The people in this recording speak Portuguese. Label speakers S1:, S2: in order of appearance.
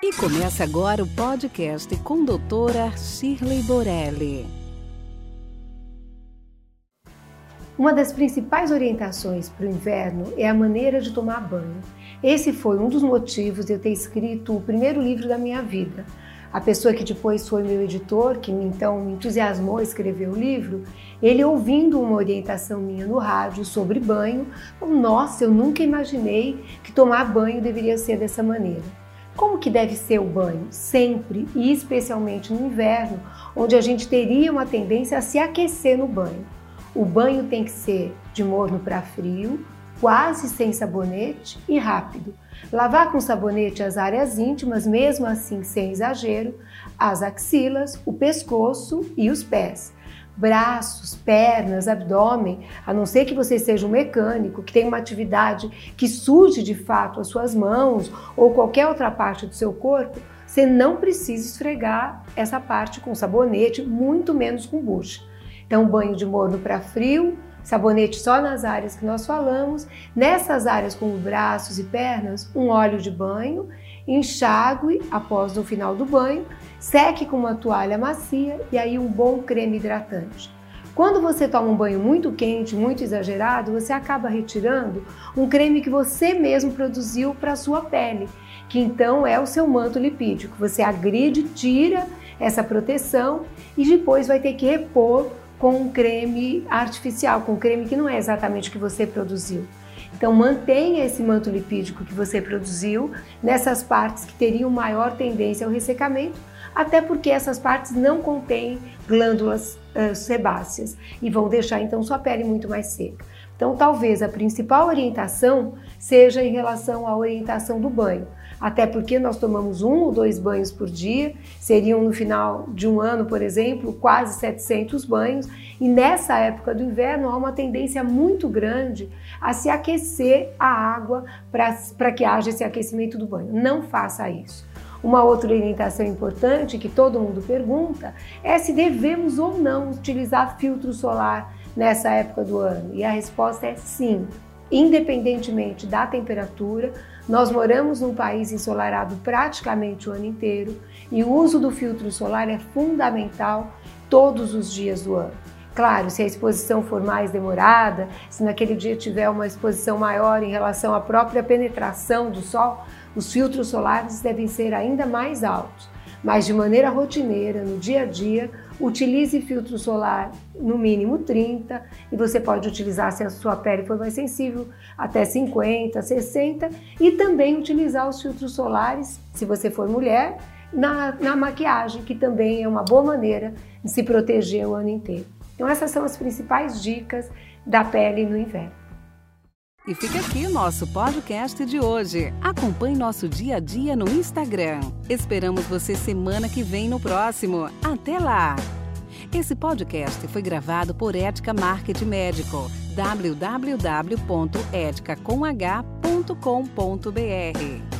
S1: E começa agora o podcast com doutora Shirley Borelli.
S2: Uma das principais orientações para o inverno é a maneira de tomar banho. Esse foi um dos motivos de eu ter escrito o primeiro livro da minha vida. A pessoa que depois foi meu editor, que então me entusiasmou a escrever o livro, ele ouvindo uma orientação minha no rádio sobre banho, falou, nossa, eu nunca imaginei que tomar banho deveria ser dessa maneira. Como que deve ser o banho? Sempre e especialmente no inverno, onde a gente teria uma tendência a se aquecer no banho. O banho tem que ser de morno para frio, quase sem sabonete e rápido. Lavar com sabonete as áreas íntimas, mesmo assim sem exagero, as axilas, o pescoço e os pés braços, pernas, abdômen, a não ser que você seja um mecânico, que tem uma atividade que suje de fato as suas mãos ou qualquer outra parte do seu corpo, você não precisa esfregar essa parte com sabonete, muito menos com bucha. Então, banho de morno para frio, sabonete só nas áreas que nós falamos. Nessas áreas como braços e pernas, um óleo de banho, enxague após o final do banho Seque com uma toalha macia e aí um bom creme hidratante. Quando você toma um banho muito quente, muito exagerado, você acaba retirando um creme que você mesmo produziu para a sua pele, que então é o seu manto lipídico. Você agride, tira essa proteção e depois vai ter que repor com um creme artificial, com um creme que não é exatamente o que você produziu. Então mantenha esse manto lipídico que você produziu nessas partes que teriam maior tendência ao ressecamento até porque essas partes não contêm glândulas uh, sebáceas e vão deixar então sua pele muito mais seca. Então, talvez a principal orientação seja em relação à orientação do banho, até porque nós tomamos um ou dois banhos por dia, seriam no final de um ano, por exemplo, quase 700 banhos, e nessa época do inverno há uma tendência muito grande a se aquecer a água para que haja esse aquecimento do banho. Não faça isso. Uma outra orientação importante que todo mundo pergunta é se devemos ou não utilizar filtro solar nessa época do ano. E a resposta é sim. Independentemente da temperatura, nós moramos num país ensolarado praticamente o ano inteiro e o uso do filtro solar é fundamental todos os dias do ano. Claro, se a exposição for mais demorada, se naquele dia tiver uma exposição maior em relação à própria penetração do sol, os filtros solares devem ser ainda mais altos. Mas de maneira rotineira, no dia a dia, utilize filtro solar no mínimo 30 e você pode utilizar, se a sua pele for mais sensível, até 50, 60 e também utilizar os filtros solares, se você for mulher, na, na maquiagem, que também é uma boa maneira de se proteger o ano inteiro. Então, essas são as principais dicas da pele no inverno.
S1: E fica aqui o nosso podcast de hoje. Acompanhe nosso dia a dia no Instagram. Esperamos você semana que vem no próximo. Até lá! Esse podcast foi gravado por Ética Marketing Médico. www.eticacomh.com.br